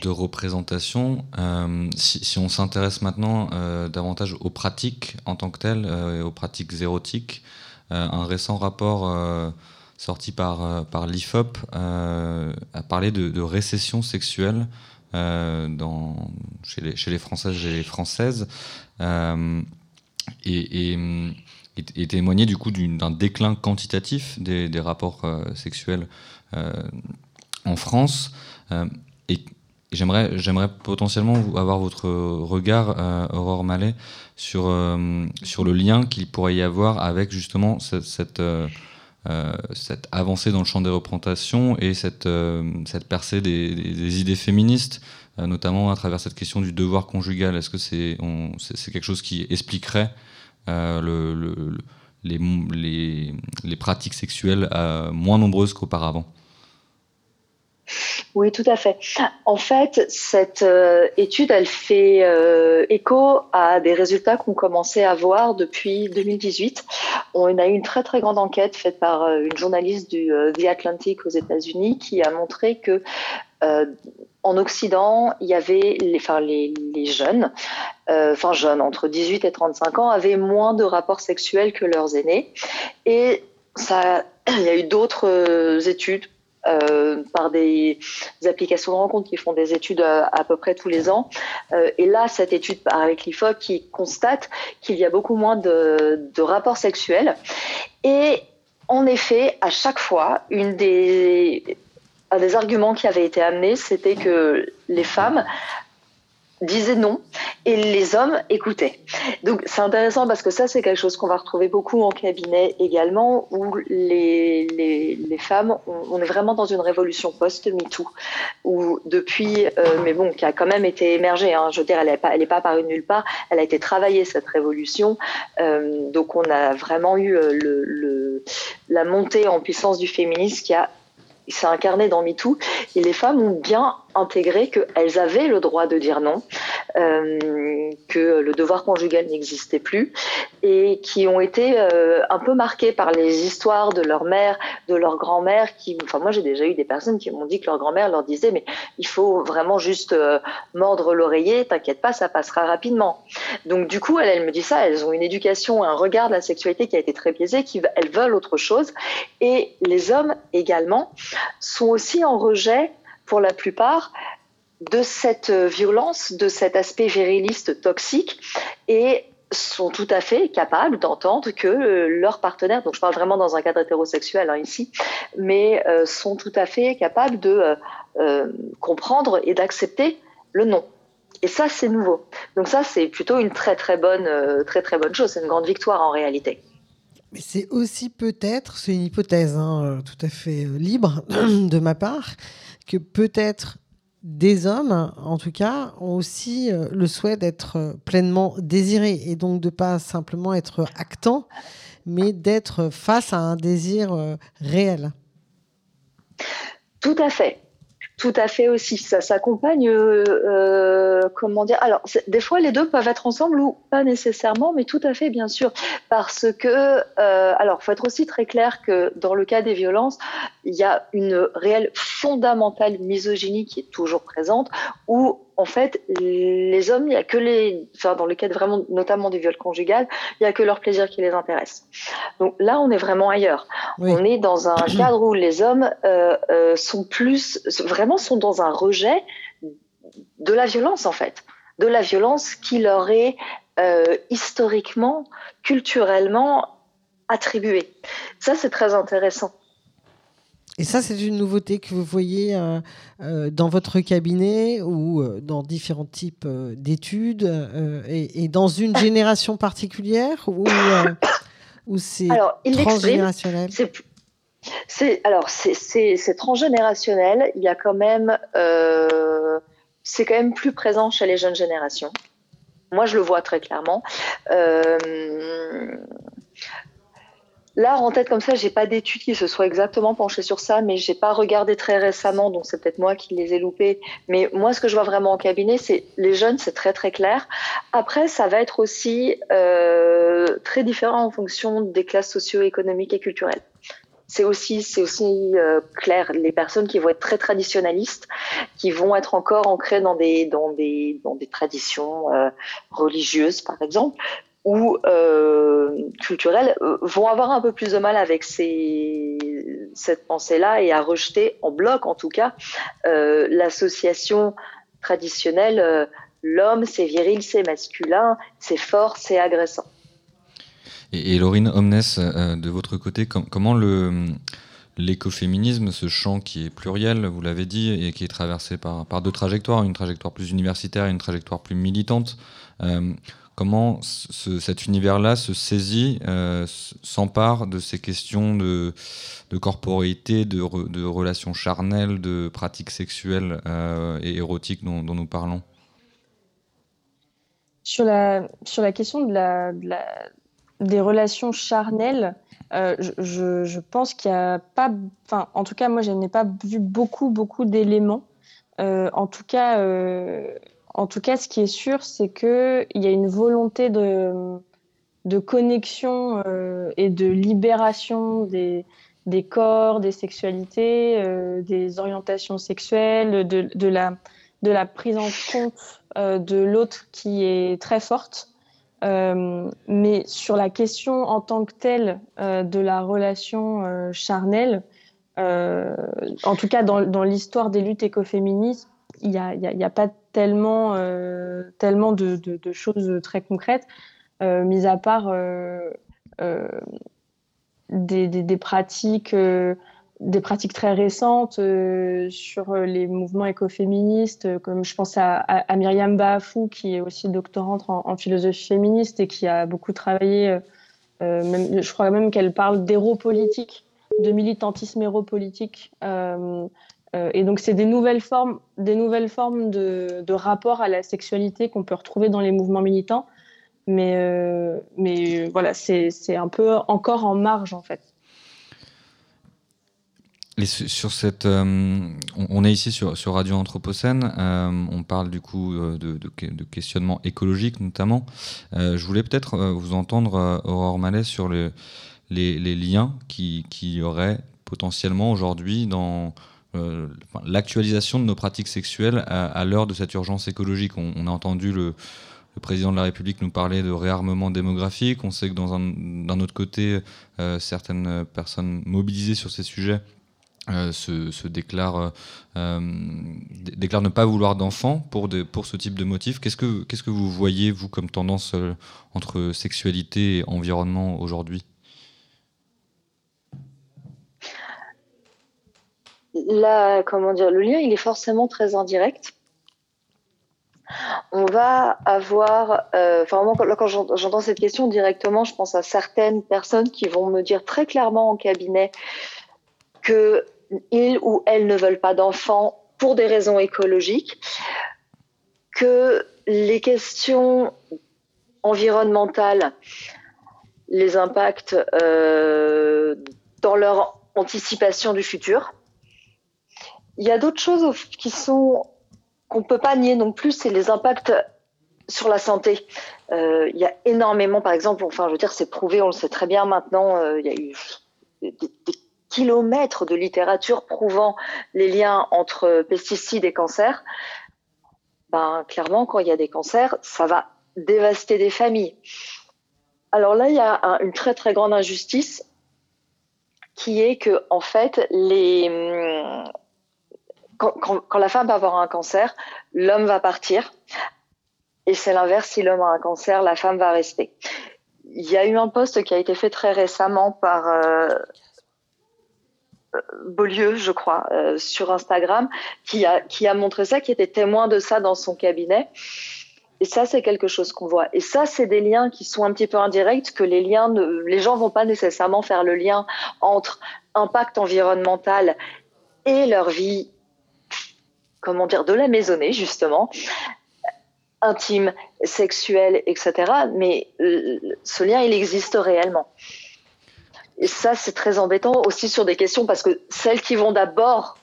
représentation, euh, si, on s'intéresse maintenant euh, davantage aux pratiques en tant que telles, euh, aux pratiques érotiques, un récent rapport sorti par, l'IFOP a parlé de, récession sexuelle chez, les, Françaises et les Françaises et, et, du coup d'un déclin quantitatif des, rapports sexuels en France. Euh, et j'aimerais, potentiellement avoir votre regard, euh, Aurore Mallet, sur, le lien qu'il pourrait y avoir avec justement cette, avancée dans le champ des représentations et cette, percée des, idées féministes, notamment à travers cette question du devoir conjugal. Est-ce que c'est, quelque chose qui expliquerait le, le, les, les, les, pratiques sexuelles moins nombreuses qu'auparavant? Oui, tout à fait. En fait, cette euh, étude, elle fait euh, écho à des résultats qu'on commençait à voir depuis 2018. On a eu une très très grande enquête faite par euh, une journaliste du The Atlantic aux États-Unis qui a montré que en Occident, il y avait les, enfin, les, jeunes, enfin jeunes entre 18 et 35 ans, avaient moins de rapports sexuels que leurs aînés. Et ça, il y a eu d'autres études euh, par des, applications de rencontres qui font des études à, à peu près tous les ans. Euh, et là, cette étude avec l'IFOP qui constate qu'il y a beaucoup moins de, rapports sexuels. Et en effet, à chaque fois, une un des arguments qui avait été amené, c'était que les femmes disaient non et les hommes écoutaient. Donc c'est intéressant parce que ça c'est quelque chose qu'on va retrouver beaucoup en cabinet également où les, les, les femmes, on, est vraiment dans une révolution post-MeToo où depuis, euh, mais bon, qui a quand même été émergée, hein, je veux dire, elle n'est pas, pas apparue nulle part, elle a été travaillée cette révolution. Euh, donc on a vraiment eu euh, le, le, la montée en puissance du féminisme qui a s'est incarné dans MeToo et les femmes ont bien intégré qu'elles avaient le droit de dire non, euh, que le devoir conjugal n'existait plus et qui ont été euh, un peu marquées par les histoires de leur mère, de leur grand-mère. Qui, enfin moi j'ai déjà eu des personnes qui m'ont dit que leur grand-mère leur disait mais il faut vraiment juste euh, mordre l'oreiller, t'inquiète pas, ça passera rapidement. Donc du coup elle, me dit ça, elles ont une éducation, un regard de la sexualité qui a été très biaisé, qui elles veulent autre chose et les hommes également sont aussi en rejet pour la plupart de cette violence, de cet aspect viriliste toxique et sont tout à fait capables d'entendre que leur partenaire, donc je parle vraiment dans un cadre hétérosexuel hein, ici, mais euh, sont tout à fait capables de euh, euh, comprendre et d'accepter le non. Et ça, c'est nouveau. Donc ça, c'est plutôt une très très bonne, très très bonne chose. C'est une grande victoire en réalité. Mais c'est aussi peut-être, c'est une hypothèse hein, tout à fait libre de ma part, peut-être des hommes, en tout cas, ont aussi le souhait d'être pleinement désirés et donc de pas simplement être actants, mais d'être face à un désir réel. Tout à fait. Tout à fait aussi. Ça s'accompagne, euh, euh, comment dire Alors, des fois, les deux peuvent être ensemble ou pas nécessairement, mais tout à fait, bien sûr. Parce que, euh, alors, faut être aussi très clair que dans le cas des violences, il y a une réelle fondamentale misogynie qui est toujours présente, où en fait, les hommes, il y a que les, enfin, dans le cas vraiment, notamment du viol conjugal, il y a que leur plaisir qui les intéresse. Donc là, on est vraiment ailleurs. On est dans un cadre où les hommes euh, euh, sont plus, vraiment sont dans un rejet de la violence en fait, de la violence qui leur est euh, historiquement, culturellement attribuée. Ça, c'est très intéressant. Et ça, c'est une nouveauté que vous voyez euh, euh, dans votre cabinet ou euh, dans différents types d'études et, dans une génération particulière ou, ou c'est transgénérationnel? C'est alors c'est transgénérationnel. Il y a quand même c'est quand même plus présent chez les jeunes générations. Moi, je le vois très clairement. Là, en tête comme ça, j'ai pas d'études qui se soient exactement penchées sur ça, mais j'ai pas regardé très récemment, donc c'est peut-être moi qui les ai loupés. Mais moi, ce que je vois vraiment en cabinet, c'est les jeunes, c'est très très clair. Après, ça va être aussi euh, très différent en fonction des classes socio-économiques et culturelles. C'est aussi, aussi euh, clair. Les personnes qui vont être très traditionnalistes, qui vont être encore ancrées dans des traditions euh, religieuses, par exemple, ou euh, culturelles euh, vont avoir un peu plus de mal avec cette pensée-là et à rejeter en bloc, en tout cas, euh, l'association traditionnelle. Euh, l'homme, c'est viril, c'est masculin, c'est fort, c'est agressant. Et, et Laurine Omnes, de votre côté, com comment l'écoféminisme, ce champ qui est pluriel, vous l'avez dit, et qui est traversé par, deux trajectoires, une trajectoire plus universitaire et une trajectoire plus militante. Comment cet univers-là se saisit, euh, s'empare de ces questions de, de de, relations charnelles, de pratiques sexuelles euh, et érotiques dont, nous parlons sur la, question des relations charnelles, euh, je, je, pense qu'il n'y a pas, enfin, en tout cas, moi, je n'ai pas vu beaucoup, beaucoup d'éléments. en tout cas, en tout cas, ce qui est sûr, c'est qu'il y a une volonté de, connexion euh, et de libération des, corps, des sexualités, euh, des orientations sexuelles, de, la, prise en compte euh, de l'autre qui est très forte. mais sur la question en tant que telle de la relation charnelle, en tout cas dans l'histoire des luttes écoféministes, il n'y a, y a, pas tellement, euh, tellement de, choses très concrètes, euh, mis à part euh, des, pratiques des pratiques très récentes sur les mouvements écoféministes, comme je pense à, à, Myriam Bafou, qui est aussi doctorante en, philosophie féministe et qui a beaucoup travaillé, je crois même qu'elle parle d'éropolitique, de militantisme héropolitique, et donc, c'est des nouvelles formes, des nouvelles formes de, rapport à la sexualité qu'on peut retrouver dans les mouvements militants. Mais, euh, mais voilà, c'est un peu encore en marge, en fait. Sur cette, euh, on est ici sur, sur Radio Anthropocène, on parle du coup de, questionnement écologique notamment. je voulais peut-être vous entendre, Aurore Mallet, sur le, les, liens qui, qui y aurait potentiellement aujourd'hui dans euh, l'actualisation de nos pratiques sexuelles à, l'heure de cette urgence écologique. On, a entendu le, président de la République nous parler de réarmement démographique. On sait que d'un autre côté, euh, certaines personnes mobilisées sur ces sujets euh, se, déclarent, ne pas vouloir d'enfants pour, ce type de motif. Qu'est-ce que, qu'est-ce que vous voyez, vous, comme tendance entre sexualité et environnement aujourd'hui? La, comment dire, le lien, il est forcément très indirect. on va avoir, euh, enfin quand j'entends cette question directement, je pense à certaines personnes qui vont me dire très clairement en cabinet que ils ou elles ne veulent pas d'enfants pour des raisons écologiques, que les questions environnementales les impactent euh, dans leur anticipation du futur. Il y a d'autres choses qui sont qu'on peut pas nier non plus, c'est les impacts sur la santé. Euh, il y a énormément, par exemple, enfin, je veux dire, c'est prouvé, on le sait très bien maintenant. Euh, il y a eu des, kilomètres de littérature prouvant les liens entre pesticides et cancers. Ben, clairement, quand il y a des cancers, ça va dévaster des familles. Alors là, il y a une très très grande injustice qui est que en fait, les, quand, la femme va avoir un cancer, l'homme va partir. Et c'est l'inverse, si l'homme a un cancer, la femme va rester. Il y a eu un poste qui a été fait très récemment par euh, Beaulieu, je crois, euh, sur Instagram, qui a, qui a montré ça, qui était témoin de ça dans son cabinet. Et ça, c'est quelque chose qu'on voit. Et ça, c'est des liens qui sont un petit peu indirects, que les liens, ne, les gens vont pas nécessairement faire le lien entre impact environnemental et leur vie comment dire, de la maisonnée, justement, intime, sexuelle, etc. Mais euh, ce lien, il existe réellement. Et ça, c'est très embêtant aussi sur des questions parce que celles qui vont d'abord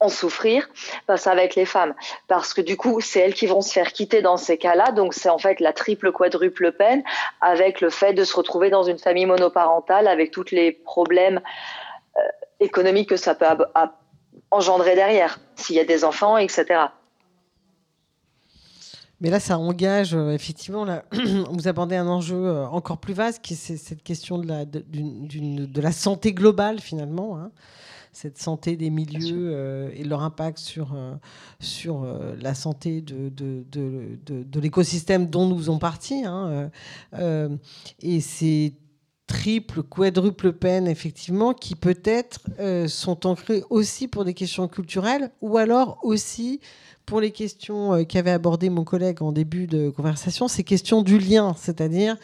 en souffrir, ben, ça va être les femmes. Parce que du coup, c'est elles qui vont se faire quitter dans ces cas-là. Donc, c'est en fait la triple, quadruple peine avec le fait de se retrouver dans une famille monoparentale avec tous les problèmes euh, économiques que ça peut engendrer derrière, s'il y a des enfants, etc. Mais là, ça engage, euh, effectivement, là, vous abordez un enjeu euh, encore plus vaste, qui est cette question de la, de, de la santé globale, finalement. Hein. cette santé des milieux euh, et leur impact sur, sur la santé de, de, de l'écosystème dont nous faisons partie. Hein. et c'est triple, quadruple peine, effectivement, qui peut-être euh, sont ancrées aussi pour des questions culturelles ou alors aussi pour les questions euh, qu'avait abordé mon collègue en début de conversation, ces questions du lien, c'est-à-dire,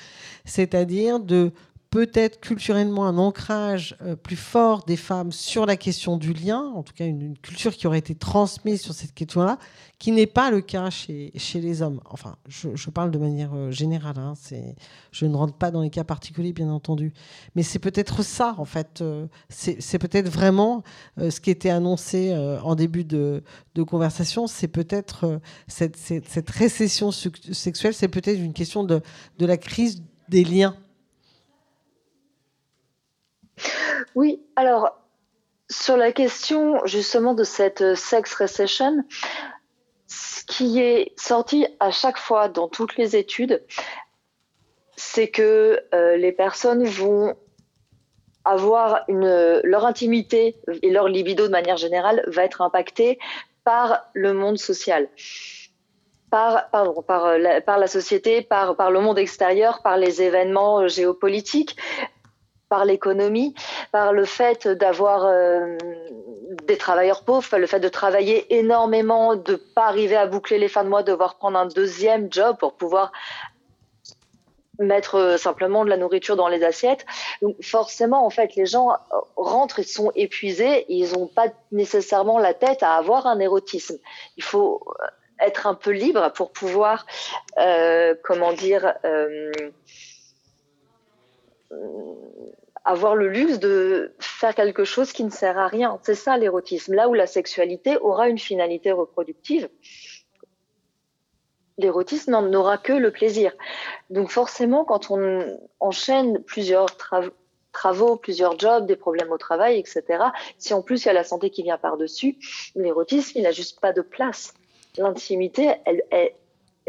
c'est-à-dire de peut-être culturellement un ancrage euh, plus fort des femmes sur la question du lien, en tout cas une, culture qui aurait été transmise sur cette question-là, qui n'est pas le cas chez, chez les hommes. Enfin, je, parle de manière euh, générale, hein, je ne rentre pas dans les cas particuliers, bien entendu. Mais c'est peut-être ça, en fait. Euh, c'est peut-être vraiment ce qui était annoncé en début de, de conversation, c'est peut-être cette, cette, cette, récession sexuelle, c'est peut-être une question de, de la crise des liens Oui, alors sur la question justement de cette sex recession, ce qui est sorti à chaque fois dans toutes les études, c'est que euh, les personnes vont avoir une leur intimité et leur libido de manière générale va être impactée par le monde social. Par, pardon, par, la, par la société, par le monde extérieur, par les événements géopolitiques par l'économie, par le fait d'avoir euh, des travailleurs pauvres, le fait de travailler énormément, de pas arriver à boucler les fins de mois, devoir prendre un deuxième job pour pouvoir mettre euh, simplement de la nourriture dans les assiettes. Donc forcément, en fait, les gens rentrent, ils sont épuisés, ils n'ont pas nécessairement la tête à avoir un érotisme. Il faut être un peu libre pour pouvoir, euh, comment dire, euh, avoir le luxe de faire quelque chose qui ne sert à rien. C'est ça l'érotisme. Là où la sexualité aura une finalité reproductive, l'érotisme n'aura que le plaisir. Donc forcément, quand on enchaîne plusieurs travaux, plusieurs jobs, des problèmes au travail, etc., si en plus il y a la santé qui vient par-dessus, l'érotisme, il n'a juste pas de place. L'intimité, elle, est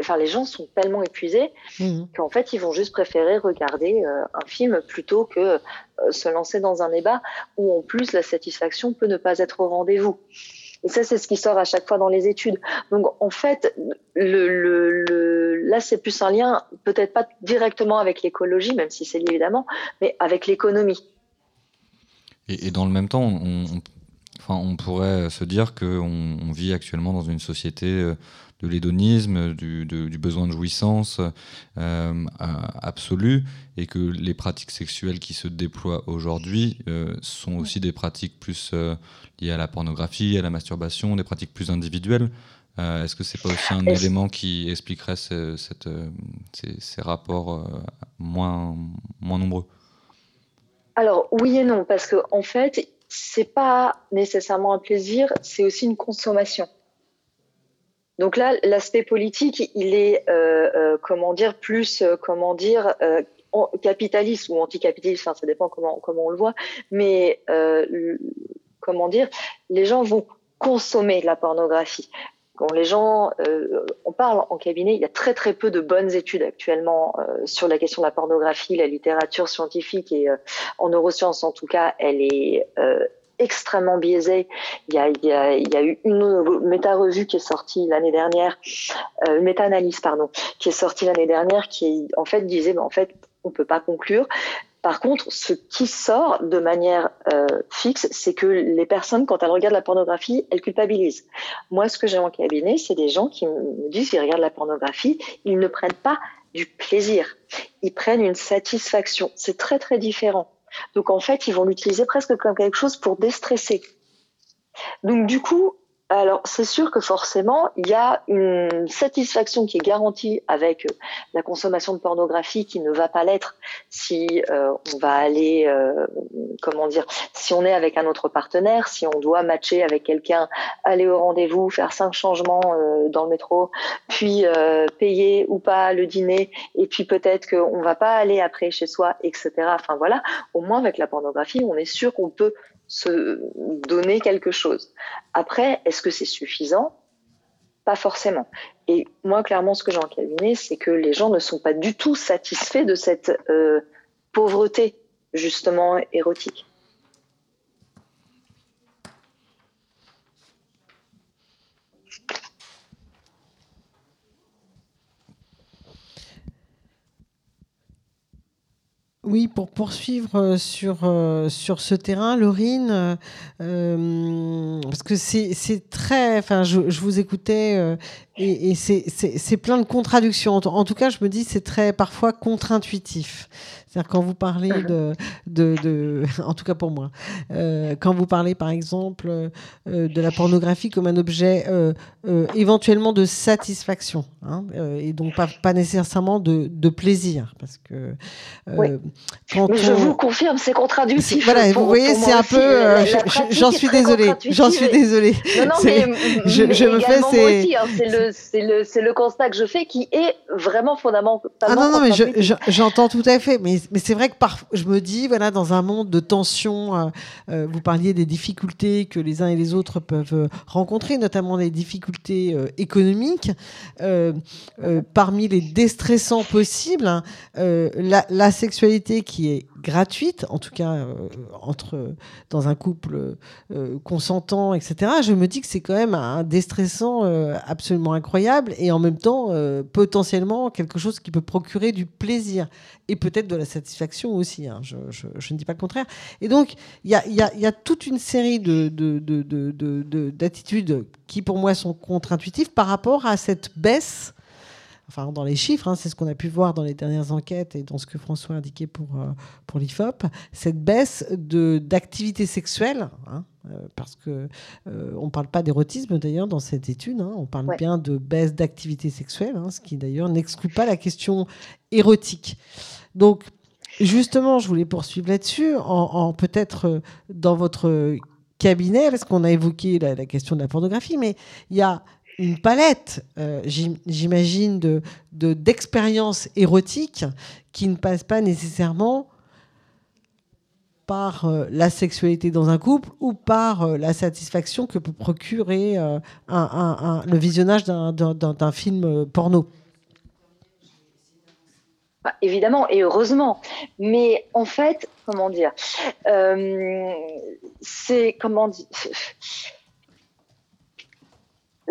enfin, les gens sont tellement épuisés mmh. qu'en fait, ils vont juste préférer regarder euh, un film plutôt que euh, se lancer dans un débat où, en plus, la satisfaction peut ne pas être au rendez-vous. Et ça, c'est ce qui sort à chaque fois dans les études. Donc, en fait, le, là, c'est plus un lien, peut-être pas directement avec l'écologie, même si c'est lié évidemment, mais avec l'économie. Et, dans le même temps, on, Enfin, on pourrait se dire qu'on on vit actuellement dans une société de l'hédonisme, du, du, besoin de jouissance euh, absolu, et que les pratiques sexuelles qui se déploient aujourd'hui euh, sont aussi des pratiques plus euh, liées à la pornographie, à la masturbation, des pratiques plus individuelles. Est-ce que c'est pas aussi un élément qui expliquerait cette, ces, rapports moins, moins nombreux? Alors oui et non, parce que en fait, c'est pas nécessairement un plaisir, c'est aussi une consommation. Donc là, l'aspect politique, il est, euh, euh, comment dire, plus, euh, comment dire, capitaliste ou anticapitaliste, enfin, ça dépend comment, comment on le voit, mais comment dire, les gens vont consommer de la pornographie. Quand les gens, on parle en cabinet, il y a très très peu de bonnes études actuellement sur la question de la pornographie, la littérature scientifique et en neurosciences en tout cas, elle est extrêmement biaisé. Il y a, eu une méta-revue qui est sortie l'année dernière, euh, une méta-analyse, pardon, qui est sortie l'année dernière, qui en fait disait, ben, en fait, on peut pas conclure. Par contre, ce qui sort de manière euh, fixe, c'est que les personnes, quand elles regardent la pornographie, elles culpabilisent. Moi, ce que j'ai en cabinet, c'est des gens qui me disent qu'ils regardent la pornographie, ils ne prennent pas du plaisir, ils prennent une satisfaction. C'est très très différent. Donc en fait, ils vont l'utiliser presque comme quelque chose pour déstresser. Donc du coup, alors, c'est sûr que forcément, il y a une satisfaction qui est garantie avec euh, la consommation de pornographie qui ne va pas l'être si euh, on va aller, euh, comment dire, si on est avec un autre partenaire, si on doit matcher avec quelqu'un, aller au rendez-vous, faire cinq changements dans le métro, puis payer ou pas le dîner, et puis peut-être qu'on va pas aller après chez soi, etc. Enfin voilà, au moins avec la pornographie, on est sûr qu'on peut se donner quelque chose. Après, est-ce que c'est suffisant? Pas forcément. Et moi, clairement, ce que j'ai en cabinet, c'est que les gens ne sont pas du tout satisfaits de cette euh, pauvreté, justement, érotique. Oui, pour poursuivre euh, sur, euh, sur ce terrain, Laurine, euh, parce que c'est très. Enfin, je, je vous écoutais et, et c'est plein de contradictions. En, tout cas, je me dis c'est très parfois contre-intuitif. C'est-à-dire quand vous parlez de, de, de, en tout cas pour moi, euh, quand vous parlez par exemple euh, de la pornographie comme un objet euh, éventuellement de satisfaction, hein, et donc pas, pas nécessairement de, de, plaisir, parce que oui. quand Mais je vous confirme, c'est contradictif. Voilà, vous voyez, c'est un peu. J'en suis désolée. J'en suis désolée. Non, non, mais, je, je me fais c'est. C'est le c'est le, le, constat que je fais qui est vraiment fondamentalement. Ah non, non, mais j'entends tout à fait. Mais, mais c'est vrai que par, je me dis, voilà, dans un monde de tension, euh, euh, vous parliez des difficultés que les uns et les autres peuvent euh, rencontrer, notamment les difficultés économiques. parmi les déstressants possibles, hein, la, la, sexualité qui est gratuite, en tout cas euh, entre dans un couple euh, consentant, etc. Je me dis que c'est quand même un déstressant euh, absolument incroyable et en même temps potentiellement quelque chose qui peut procurer du plaisir et peut-être de la satisfaction aussi. Hein. Je, ne dis pas le contraire. Et donc il y a, toute une série de, d'attitudes de, de, qui pour moi sont contre-intuitives par rapport à cette baisse enfin dans les chiffres, hein, c'est ce qu'on a pu voir dans les dernières enquêtes et dans ce que François a indiqué pour, euh, pour l'IFOP, cette baisse d'activité sexuelle, hein, euh, parce que euh, on ne parle pas d'érotisme d'ailleurs dans cette étude, hein, on parle bien de baisse d'activité sexuelle, ce qui d'ailleurs n'exclut pas la question érotique. Donc justement, je voulais poursuivre là-dessus, en, peut-être dans votre cabinet, parce qu'on a évoqué la, la, question de la pornographie, mais il y a une palette, euh, j'imagine, de, d'expériences érotiques qui ne passent pas nécessairement par euh, la sexualité dans un couple ou par euh, la satisfaction que peut procurer le visionnage d'un, film porno. Bah, évidemment, et heureusement. Mais en fait, comment dire, c'est comment dire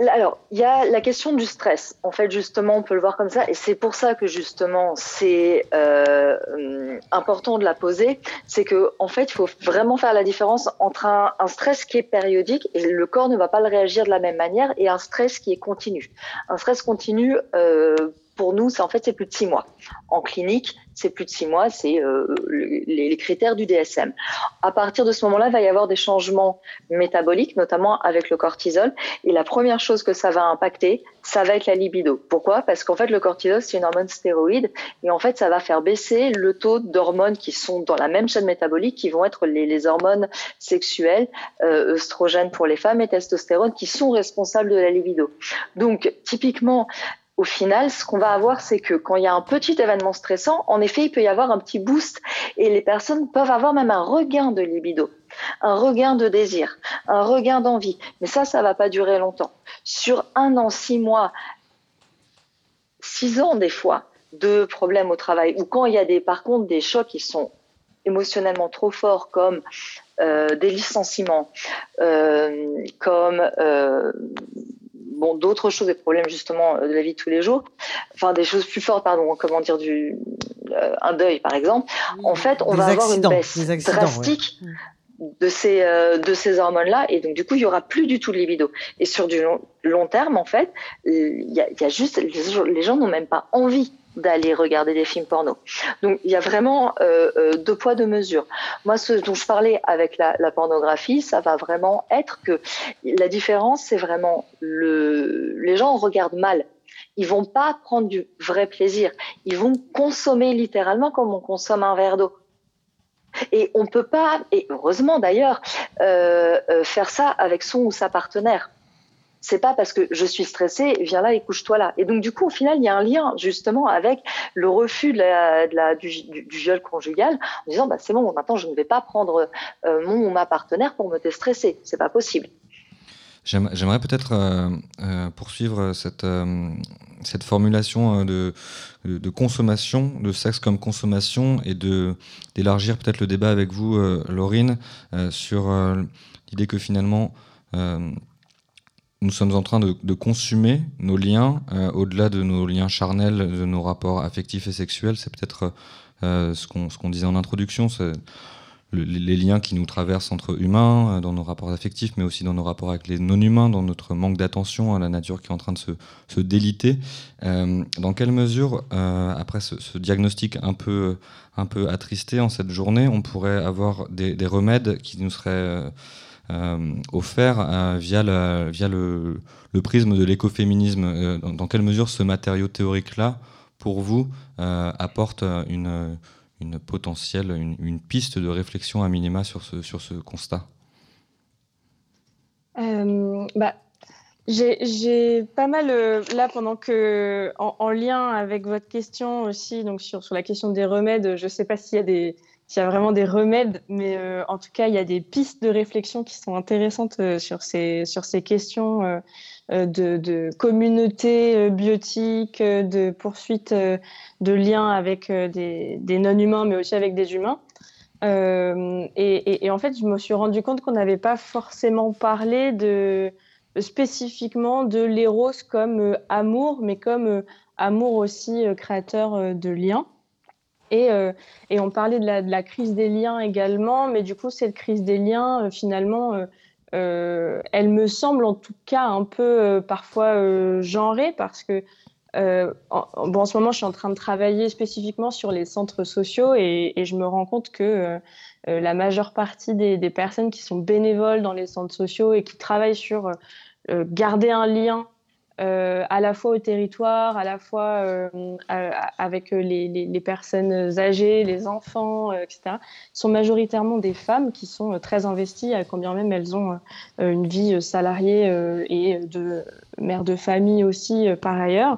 alors, il y a la question du stress. En fait, justement, on peut le voir comme ça, et c'est pour ça que justement, c'est euh, important de la poser. C'est que, en fait, il faut vraiment faire la différence entre un, stress qui est périodique et le corps ne va pas le réagir de la même manière, et un stress qui est continu. Un stress continu, euh, pour nous, c'est en fait c'est plus de six mois. En clinique, c'est plus de six mois, c'est euh, les, critères du DSM. À partir de ce moment-là, il va y avoir des changements métaboliques, notamment avec le cortisol. Et la première chose que ça va impacter, ça va être la libido. Pourquoi? Parce qu'en fait, le cortisol, c'est une hormone stéroïde. Et en fait, ça va faire baisser le taux d'hormones qui sont dans la même chaîne métabolique, qui vont être les, hormones sexuelles, euh, pour les femmes et testostérone, qui sont responsables de la libido. Donc, typiquement, au final, ce qu'on va avoir, c'est que quand il y a un petit événement stressant, en effet, il peut y avoir un petit boost et les personnes peuvent avoir même un regain de libido, un regain de désir, un regain d'envie. Mais ça, ça va pas durer longtemps. Sur un an, six mois, six ans des fois de problèmes au travail, ou quand il y a des, par contre des chocs qui sont émotionnellement trop forts, comme euh, des licenciements, euh, comme euh, bon, d'autres choses, des problèmes justement euh, de la vie de tous les jours, enfin des choses plus fortes, pardon, comment dire, du, euh, un deuil par exemple, en fait, on va avoir une baisse drastique. de ces euh, de ces hormones là et donc du coup il y aura plus du tout de libido. Et sur du long, long terme en fait il y a, juste les gens n'ont même pas envie d'aller regarder des films porno. Donc il y a vraiment euh, euh, deux poids deux mesures. Moi, ce dont je parlais avec la, la pornographie, ça va vraiment être que la différence, c'est vraiment le, les gens regardent mal. Ils vont pas prendre du vrai plaisir. Ils vont consommer littéralement comme on consomme un verre d'eau. Et on peut pas, et heureusement d'ailleurs, euh, euh faire ça avec son ou sa partenaire c'est pas parce que je suis stressée, viens là et couche-toi là. Et donc du coup, au final, il y a un lien justement avec le refus de la, du, viol conjugal, en disant bah c'est bon, maintenant je ne vais pas prendre euh, mon ou ma partenaire pour me déstresser, c'est pas possible. J'aimerais peut-être euh, euh, poursuivre cette, cette formulation de, de, consommation, de sexe comme consommation, et d'élargir peut-être le débat avec vous, Laurine, sur l'idée que finalement nous sommes en train de, consommer nos liens, euh, au-delà de nos liens charnels, de nos rapports affectifs et sexuels. C'est peut-être euh, ce qu'on disait en introduction, les liens qui nous traversent entre humains, euh, dans nos rapports affectifs, mais aussi dans nos rapports avec les non-humains, dans notre manque d'attention à la nature qui est en train de se, se déliter. dans quelle mesure, après ce, diagnostic un peu, un peu attristé en cette journée, on pourrait avoir des, des remèdes qui nous seraient euh, offert euh, via, via le, prisme de l'écoféminisme. Euh, dans, quelle mesure ce matériau théorique-là, pour vous, apporte une, une potentielle, une, piste de réflexion à minima sur ce, sur ce constat? Bah, J'ai pas mal, là, pendant que, en, lien avec votre question aussi, donc sur, sur la question des remèdes, je ne sais pas s'il y a des, s'il y a vraiment des remèdes, mais euh, en tout cas, il y a des pistes de réflexion qui sont intéressantes euh, sur, ces, questions euh, de, communauté biotique, de poursuite de liens avec des, non-humains, mais aussi avec des humains. Et, en fait, je me suis rendu compte qu'on n'avait pas forcément parlé spécifiquement de l'éros comme amour, mais comme amour aussi créateur de liens. Euh, et, on parlait de la, crise des liens également, mais du coup, cette crise des liens, euh, finalement, euh, elle me semble en tout cas un peu parfois genrée parce que en, bon, en ce moment, je suis en train de travailler spécifiquement sur les centres sociaux et, je me rends compte que la majeure partie des, des, personnes qui sont bénévoles dans les centres sociaux et qui travaillent sur garder un lien euh, à la fois au territoire, à la fois euh, avec les, personnes âgées, les enfants, euh, etc., sont majoritairement des femmes qui sont très investies, à combien même elles ont une vie salariée et de mère de famille aussi par ailleurs.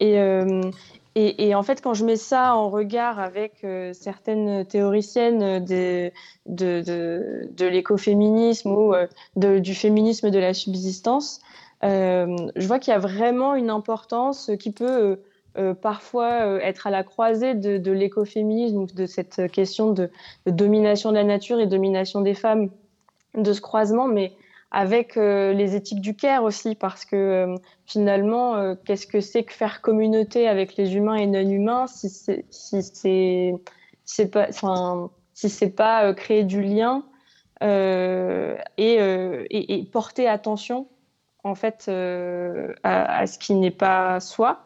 Et, en fait, quand je mets ça en regard avec certaines théoriciennes de, l'écoféminisme ou du féminisme de la subsistance, euh, je vois qu'il y a vraiment une importance qui peut euh, euh, parfois être à la croisée de, de l'écoféminisme, de cette question de, domination de la nature et domination des femmes, de ce croisement, mais avec les éthiques du care aussi, parce que finalement, qu'est-ce que c'est que faire communauté avec les humains et non humains si c'est si pas, enfin, si pas créer du lien et, porter attention en fait à, à, ce qui n'est pas soi.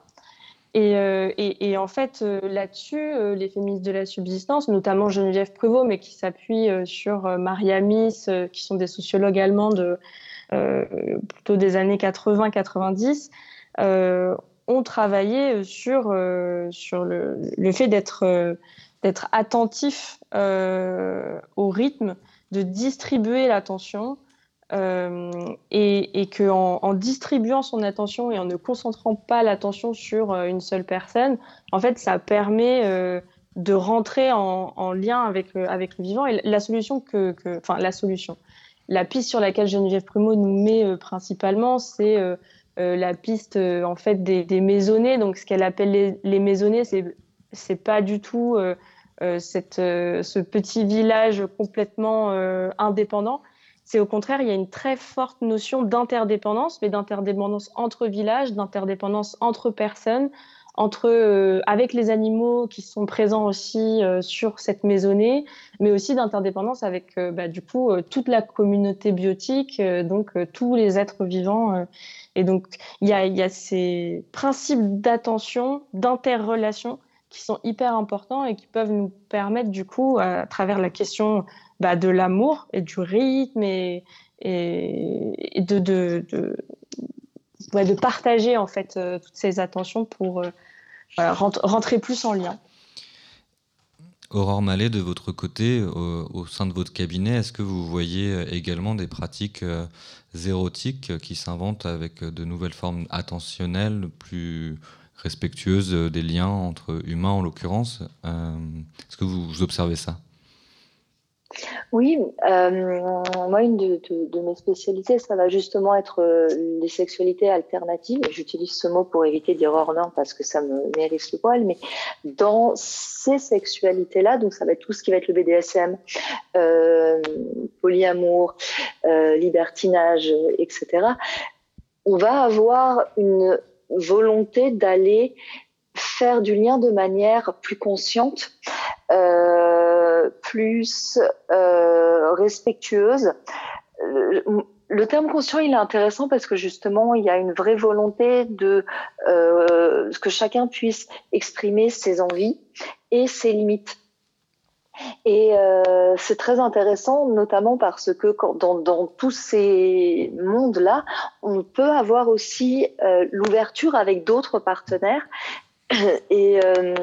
Euh, et, en fait, euh, là-dessus, euh, les féministes de la subsistance, notamment Geneviève Prévost, mais qui s'appuient sur Maria Miss, qui sont des sociologues allemandes plutôt des années 80-90, ont travaillé sur, sur le, fait d'être attentif au rythme, de distribuer l'attention, euh, et, et qu'en en, distribuant son attention et en ne concentrant pas l'attention sur euh, une seule personne, en fait, ça permet euh, de rentrer en, en lien avec, le vivant. Et la solution que, enfin, la solution, la piste sur laquelle Geneviève Primo nous met principalement, c'est la piste en fait des, des maisonnées. Donc, ce qu'elle appelle les, les maisonnées, c'est c'est pas du tout cette, ce petit village complètement indépendant c'est au contraire, il y a une très forte notion d'interdépendance, mais d'interdépendance entre villages, d'interdépendance entre personnes, entre euh, avec les animaux qui sont présents aussi euh, sur cette maisonnée, mais aussi d'interdépendance avec euh, bah, du coup toute la communauté biotique, donc tous les êtres vivants. et donc il y a, y a ces principes d'attention, d'interrelation qui sont hyper importants et qui peuvent nous permettre du coup à travers la question bah, de l'amour et du rythme et, de, de, de, de, partager en fait euh, toutes ces attentions pour euh, rentrer plus en lien. Aurore Mallet, de votre côté, au, sein de votre cabinet, est-ce que vous voyez euh, également des pratiques érotiques qui s'inventent avec de nouvelles formes attentionnelles, plus respectueuses des liens entre humains en l'occurrence Est-ce que vous observez ça? Oui, euh, moi, une de, mes spécialités, ça va justement être euh, les sexualités alternatives. J'utilise ce mot pour éviter de dire hors parce que ça me mérite le poil, mais dans ces sexualités-là, donc ça va être tout ce qui va être le BDSM, euh, polyamour, libertinage, etc., on va avoir une volonté d'aller faire du lien de manière plus consciente, plus euh, respectueuse. Le, terme conscient, il est intéressant parce que justement, il y a une vraie volonté de euh, que chacun puisse exprimer ses envies et ses limites. Et euh, c'est très intéressant, notamment parce que dans, tous ces mondes-là, on peut avoir aussi euh, l'ouverture avec d'autres partenaires et euh,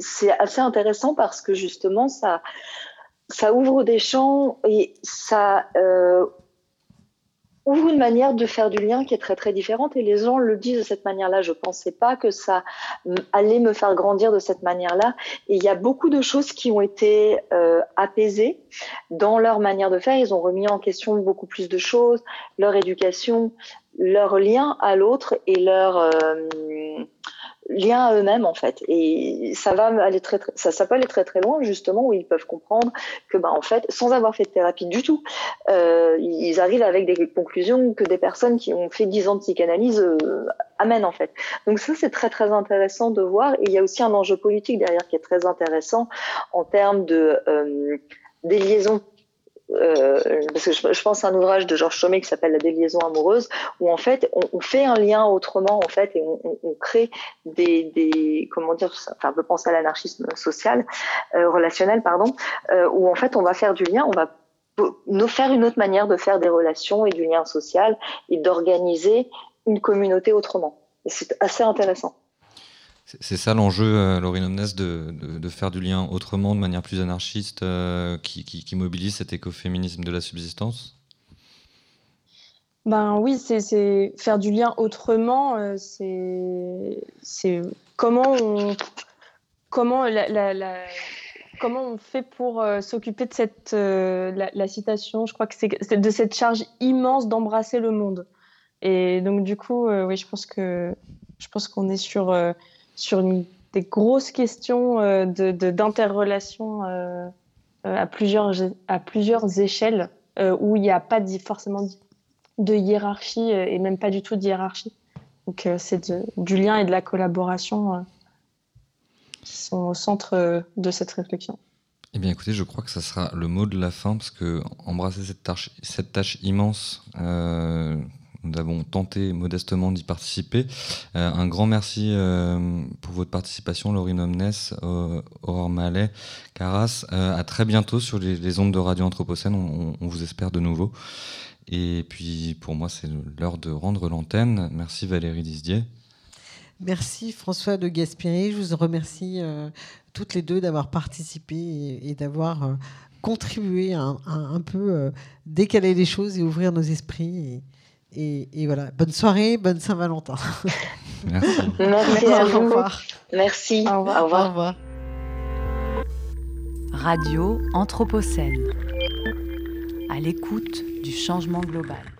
c'est assez intéressant parce que justement, ça, ouvre des champs et ça euh, ouvre une manière de faire du lien qui est très très différente et les gens le disent de cette manière-là. Je pensais pas que ça allait me faire grandir de cette manière-là. Et il y a beaucoup de choses qui ont été euh, apaisées dans leur manière de faire. Ils ont remis en question beaucoup plus de choses, leur éducation, leur lien à l'autre et leur euh, lien à eux-mêmes en fait. Et ça va aller très, très ça, ça peut aller très très loin justement où ils peuvent comprendre que bah en fait sans avoir fait de thérapie du tout euh, ils arrivent avec des conclusions que des personnes qui ont fait 10 ans de psychanalyse euh, amènent en fait. Donc ça c'est très très intéressant de voir. Et il y a aussi un enjeu politique derrière qui est très intéressant en termes de euh, des liaisons euh, parce que je, pense à un ouvrage de Georges Chaumet qui s'appelle La déliaison amoureuse, où en fait on, fait un lien autrement en fait et on, on, crée des, des, comment dire, enfin on peut penser à l'anarchisme social, euh, relationnel pardon, euh, où en fait on va faire du lien, on va nous faire une autre manière de faire des relations et du lien social et d'organiser une communauté autrement. C'est assez intéressant. C'est ça l'enjeu, euh, Laurine Omnes, de, de, faire du lien autrement, de manière plus anarchiste, euh, qui, qui, mobilise cet écoféminisme de la subsistance? Ben oui, c'est faire du lien autrement, euh, c'est comment on, comment la, comment on fait pour s'occuper de cette la, citation, je crois que c'est de cette charge immense d'embrasser le monde. Et donc du coup, oui, je pense que je pense qu'on est sur sur des grosses questions euh, d'interrelation euh, euh, à, plusieurs, à plusieurs échelles où il n'y a pas forcément de hiérarchie et même pas du tout de hiérarchie. Donc c'est du lien et de la collaboration qui sont au centre de cette réflexion. Eh bien, écoutez, je crois que ça sera le mot de la fin, parce que embrasser cette tâche, immense, nous avons tenté modestement d'y participer. Euh, un grand merci euh, pour votre participation, Laurine Omnes, Aurore Mallet, Caras. à très bientôt sur les, ondes de Radio Anthropocène. On, vous espère de nouveau. Et puis, pour moi, c'est l'heure de rendre l'antenne. Merci Valérie Disdier. Merci François de Gaspiri. Je vous remercie toutes les deux d'avoir participé et, d'avoir euh, contribué à, un peu euh, décaler les choses et ouvrir nos esprits. Voilà, bonne soirée, bonne Saint-Valentin. Merci. Merci à vous. Au revoir. Merci. Au revoir. Au revoir. Radio Anthropocène. À l'écoute du changement global.